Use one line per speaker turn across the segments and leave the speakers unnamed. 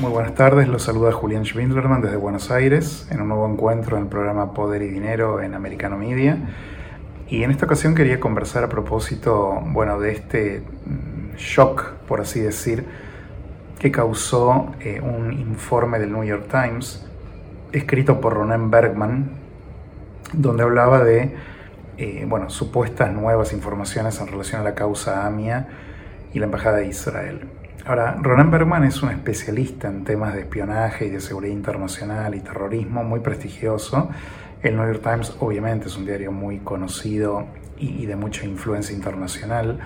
Muy buenas tardes, los saluda Julián Schwindlerman desde Buenos Aires en un nuevo encuentro en el programa Poder y Dinero en Americano Media. Y en esta ocasión quería conversar a propósito, bueno, de este mm, shock, por así decir, que causó eh, un informe del New York Times escrito por Ronen Bergman, donde hablaba de, eh, bueno, supuestas nuevas informaciones en relación a la causa AMIA y la Embajada de Israel. Ahora, Ronan Bergman es un especialista en temas de espionaje y de seguridad internacional y terrorismo, muy prestigioso. El New York Times obviamente es un diario muy conocido y, de mucha influencia internacional,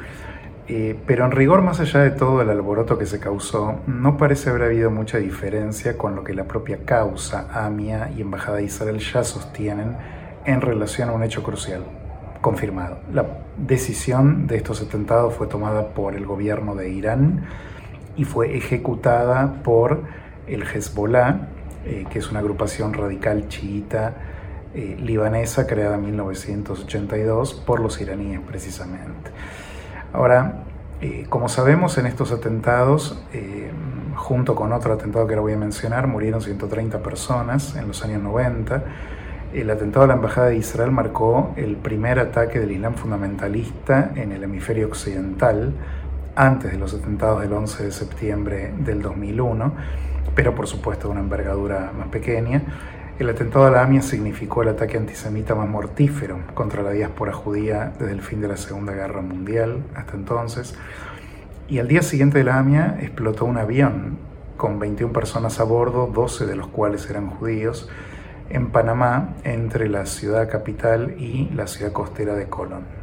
eh, pero en rigor, más allá de todo el alboroto que se causó, no parece haber habido mucha diferencia con lo que la propia causa, AMIA y Embajada de Israel ya sostienen en relación a un hecho crucial, confirmado. La decisión de estos atentados fue tomada por el gobierno de Irán, y fue ejecutada por el Hezbollah, eh, que es una agrupación radical chiita eh, libanesa creada en 1982 por los iraníes precisamente. Ahora, eh, como sabemos, en estos atentados, junto con otro atentado que ahora voy a mencionar, murieron 130 personas en los años 90. El atentado a la Embajada de Israel marcó el primer ataque del Islam fundamentalista en el hemisferio occidental antes de los atentados del 11 de septiembre del 2001, pero por supuesto de una envergadura más pequeña. El atentado a la AMIA significó el ataque antisemita más mortífero contra la diáspora judía desde el fin de la Segunda Guerra Mundial hasta entonces. Y al día siguiente de la AMIA explotó un avión con 21 personas a bordo, 12 de los cuales eran judíos, en Panamá, entre la ciudad capital y la ciudad costera de Colón.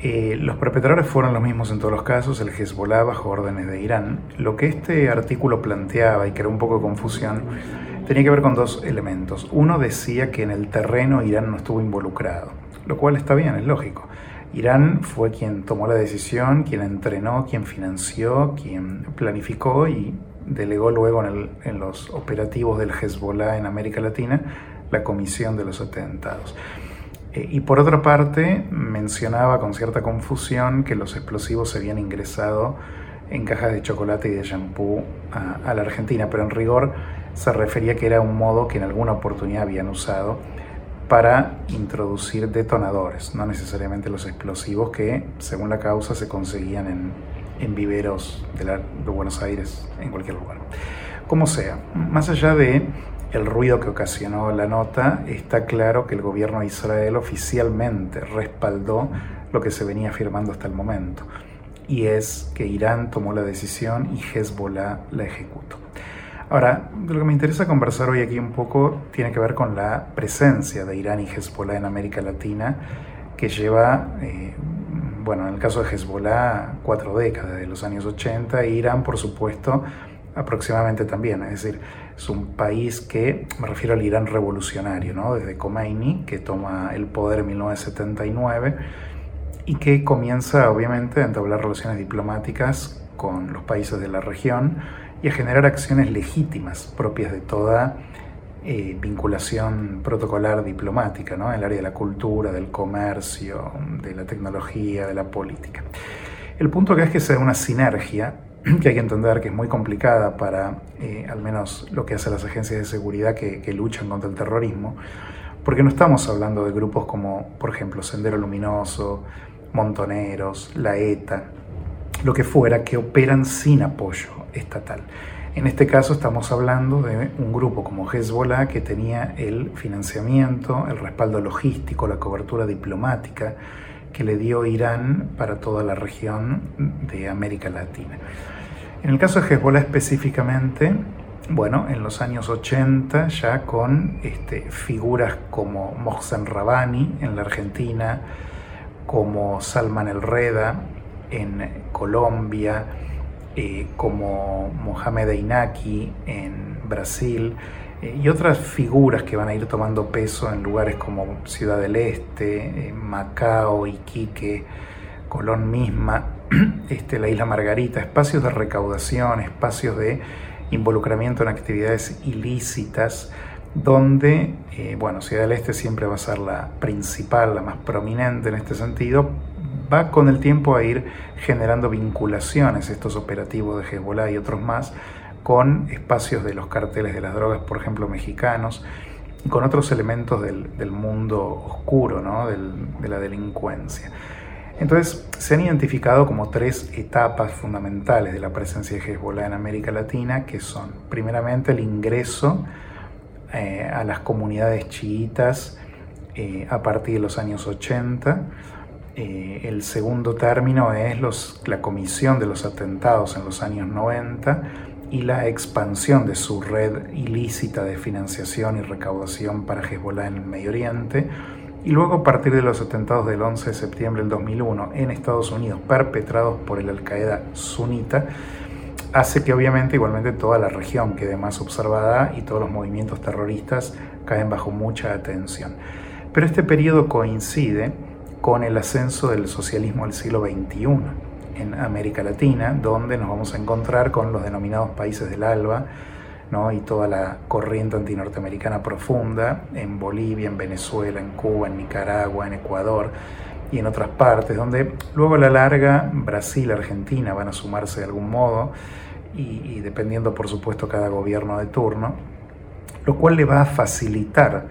Eh, los perpetradores fueron los mismos en todos los casos, el Hezbollah bajo órdenes de Irán. Lo que este artículo planteaba y era un poco de confusión tenía que ver con dos elementos. Uno decía que en el terreno Irán no estuvo involucrado, lo cual está bien, es lógico. Irán fue quien tomó la decisión, quien entrenó, quien financió, quien planificó y delegó luego en, en los operativos del Hezbollah en América Latina la comisión de los atentados. Eh, y por otra parte, mencionaba con cierta confusión que los explosivos se habían ingresado en cajas de chocolate y de shampoo a, la Argentina, pero en rigor se refería que era un modo que en alguna oportunidad habían usado para introducir detonadores, no necesariamente los explosivos que, según la causa, se conseguían en, en viveros de, de Buenos Aires, en cualquier lugar. Como sea, más allá de el ruido que ocasionó la nota, está claro que el gobierno de Israel oficialmente respaldó lo que se venía afirmando hasta el momento, y es que Irán tomó la decisión y Hezbollah la ejecutó. Ahora, lo que me interesa conversar hoy aquí un poco tiene que ver con la presencia de Irán y Hezbollah en América Latina, que lleva, eh, bueno, en el caso de Hezbollah, cuatro décadas, de los años 80, e Irán, por supuesto, aproximadamente también. Es decir, es un país que, me refiero al Irán revolucionario, ¿no? desde Khomeini, que toma el poder en 1979 y que comienza obviamente a entablar relaciones diplomáticas con los países de la región y a generar acciones legítimas propias de toda eh, vinculación protocolar diplomática, ¿no? en el área de la cultura, del comercio, de la tecnología, de la política. El punto acá es que se da una sinergia que hay que entender que es muy complicada para eh, al menos lo que hacen las agencias de seguridad que, que, luchan contra el terrorismo, porque no estamos hablando de grupos como, por ejemplo, Sendero Luminoso, Montoneros, la ETA, lo que fuera, que operan sin apoyo estatal. En este caso estamos hablando de un grupo como Hezbollah que tenía el financiamiento, el respaldo logístico, la cobertura diplomática, que le dio Irán para toda la región de América Latina. En el caso de Hezbollah específicamente, bueno, en los años 80 ya con este, figuras como Mohsen Rabani en la Argentina, como Salman El Reda en Colombia, eh, como Mohamed Einaki en Brasil y otras figuras que van a ir tomando peso en lugares como Ciudad del Este, Macao, Iquique, Colón misma, este, la isla Margarita, espacios de recaudación, espacios de involucramiento en actividades ilícitas, donde, eh, bueno, Ciudad del Este siempre va a ser la principal, la más prominente en este sentido, va con el tiempo a ir generando vinculaciones, estos operativos de Hezbollah y otros más, con espacios de los carteles de las drogas, por ejemplo, mexicanos, y con otros elementos del, mundo oscuro, ¿no? de la delincuencia. Entonces, se han identificado como tres etapas fundamentales de la presencia de Hezbollah en América Latina, que son, primeramente, el ingreso eh, a las comunidades chiitas eh, a partir de los años 80. Eh, el segundo término es los, la comisión de los atentados en los años 90 y la expansión de su red ilícita de financiación y recaudación para Hezbollah en el Medio Oriente y luego a partir de los atentados del 11 de septiembre del 2001 en Estados Unidos perpetrados por el Al-Qaeda sunita, hace que obviamente igualmente toda la región quede más observada y todos los movimientos terroristas caen bajo mucha atención. Pero este periodo coincide con el ascenso del socialismo del siglo XXI en América Latina, donde nos vamos a encontrar con los denominados países del ALBA, y toda la corriente antinorteamericana profunda en Bolivia, en Venezuela, en Cuba, en Nicaragua, en Ecuador y en otras partes, donde luego a la larga Brasil, Argentina van a sumarse de algún modo y, dependiendo por supuesto cada gobierno de turno, lo cual le va a facilitar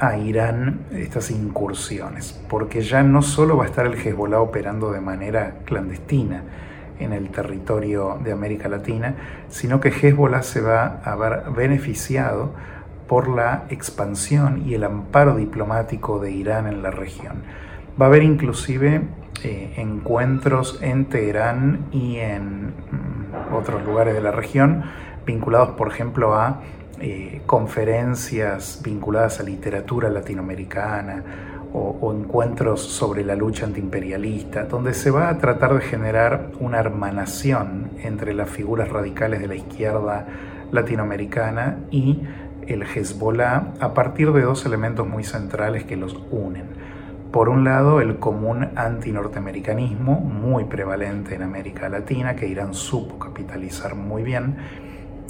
a Irán estas incursiones, porque ya no solo va a estar el Hezbollah operando de manera clandestina, en el territorio de América Latina, sino que Hezbollah se va a ver beneficiado por la expansión y el amparo diplomático de Irán en la región. Va a haber inclusive eh, encuentros en Teherán y en mm, otros lugares de la región vinculados, por ejemplo, a eh, conferencias vinculadas a literatura latinoamericana o, encuentros sobre la lucha antiimperialista, donde se va a tratar de generar una hermanación entre las figuras radicales de la izquierda latinoamericana y el Hezbollah a partir de dos elementos muy centrales que los unen. Por un lado, el común antinorteamericanismo, muy prevalente en América Latina, que Irán supo capitalizar muy bien,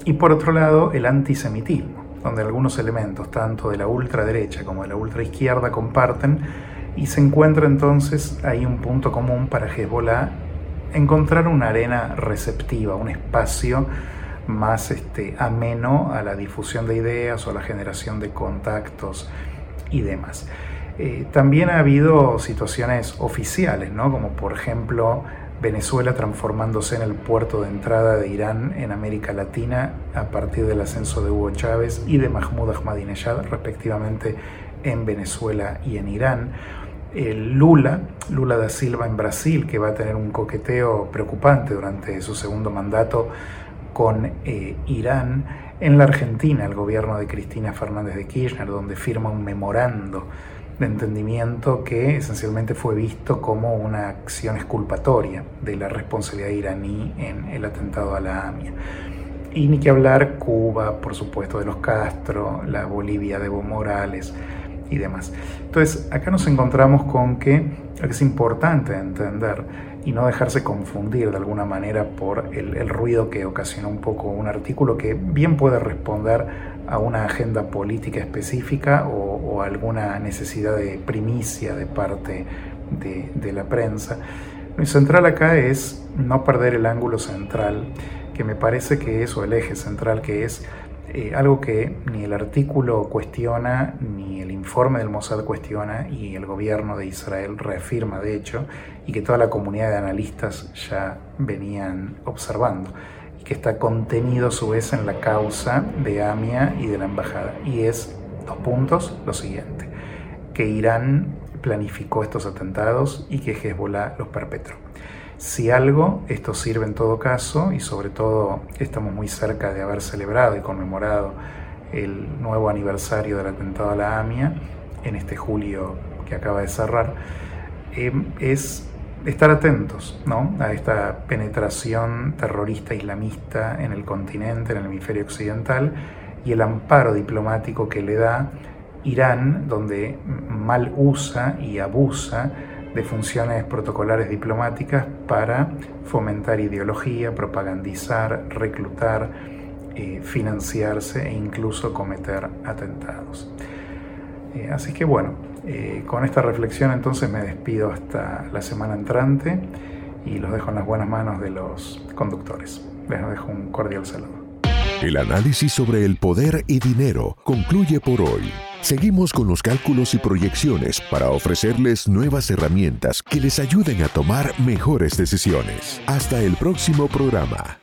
y por otro lado, el antisemitismo donde algunos elementos, tanto de la ultraderecha como de la ultraizquierda, comparten, y se encuentra entonces ahí un punto común para Hezbollah, encontrar una arena receptiva, un espacio más este, ameno a la difusión de ideas o a la generación de contactos y demás. Eh, también ha habido situaciones oficiales, ¿no? como por ejemplo Venezuela transformándose en el puerto de entrada de Irán en América Latina a partir del ascenso de Hugo Chávez y de Mahmoud Ahmadinejad, respectivamente en Venezuela y en Irán. Lula, Lula da Silva en Brasil, que va a tener un coqueteo preocupante durante su segundo mandato con eh, Irán. En la Argentina, el gobierno de Cristina Fernández de Kirchner, donde firma un memorando de entendimiento que esencialmente fue visto como una acción exculpatoria de la responsabilidad iraní en el atentado a la AMIA. Y ni que hablar Cuba, por supuesto, de los Castro, la Bolivia de Evo Morales y demás. Entonces, acá nos encontramos con que es importante entender y no dejarse confundir de alguna manera por el, el ruido que ocasiona un poco un artículo que bien puede responder a una agenda política específica o, alguna necesidad de primicia de parte de, la prensa. Lo central acá es no perder el ángulo central, que me parece que es, o el eje central, que es eh, algo que ni el artículo cuestiona, ni el informe del Mossad cuestiona, y el gobierno de Israel reafirma, de hecho, y que toda la comunidad de analistas ya venían observando que está contenido a su vez en la causa de AMIA y de la embajada. Y es, dos puntos, lo siguiente, que Irán planificó estos atentados y que Hezbollah los perpetró. Si algo, esto sirve en todo caso, y sobre todo estamos muy cerca de haber celebrado y conmemorado el nuevo aniversario del atentado a la AMIA en este julio que acaba de cerrar, eh, es estar atentos ¿no? a esta penetración terrorista islamista en el continente, en el hemisferio occidental, y el amparo diplomático que le da Irán, donde mal usa y abusa de funciones protocolares diplomáticas para fomentar ideología, propagandizar, reclutar, eh, financiarse e incluso cometer atentados. Eh, así que bueno, eh, con esta reflexión entonces me despido hasta la semana entrante y los dejo en las buenas manos de los conductores. Les dejo un cordial saludo.
El análisis sobre el poder y dinero concluye por hoy. Seguimos con los cálculos y proyecciones para ofrecerles nuevas herramientas que les ayuden a tomar mejores decisiones. Hasta el próximo programa.